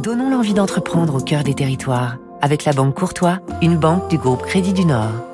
Donnons l'envie d'entreprendre au cœur des territoires. Avec la Banque Courtois, une banque du groupe Crédit du Nord.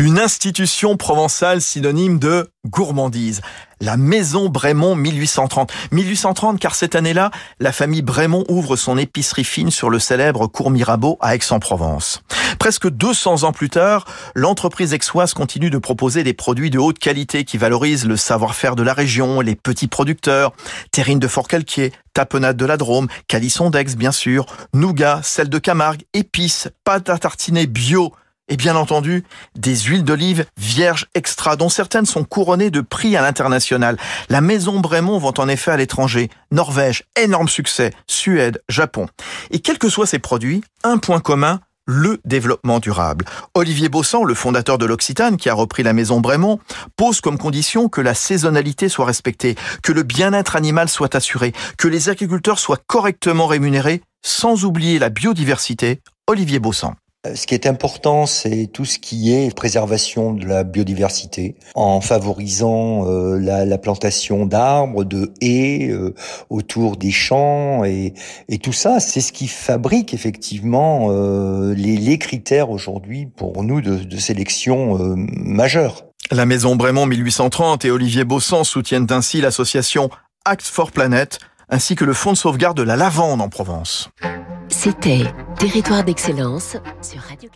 Une institution provençale synonyme de gourmandise. La maison Brémond 1830. 1830 car cette année-là, la famille Brémond ouvre son épicerie fine sur le célèbre cours Mirabeau à Aix-en-Provence. Presque 200 ans plus tard, l'entreprise aixoise continue de proposer des produits de haute qualité qui valorisent le savoir-faire de la région, les petits producteurs, terrine de Fort-Calquier, tapenade de la Drôme, calisson d'Aix bien sûr, nougat, sel de Camargue, épices, pâte à tartiner bio, et bien entendu des huiles d'olive vierges extra dont certaines sont couronnées de prix à l'international. La maison Brémond vend en effet à l'étranger. Norvège, énorme succès. Suède, Japon. Et quels que soient ces produits, un point commun, le développement durable. Olivier Bossan, le fondateur de l'Occitane, qui a repris la maison Brémond, pose comme condition que la saisonnalité soit respectée, que le bien-être animal soit assuré, que les agriculteurs soient correctement rémunérés, sans oublier la biodiversité. Olivier Bossan. Euh, ce qui est important, c'est tout ce qui est préservation de la biodiversité, en favorisant euh, la, la, plantation d'arbres, de haies euh, autour des champs, et, et tout ça, c'est ce qui fabrique effectivement les, les, critères aujourd'hui pour nous de, de sélection majeure. La maison Brémond 1830 et Olivier Bossan soutiennent ainsi l'association Act for Planet, ainsi que le Fonds de sauvegarde de la lavande en Provence. C'était Territoire d'excellence sur Radio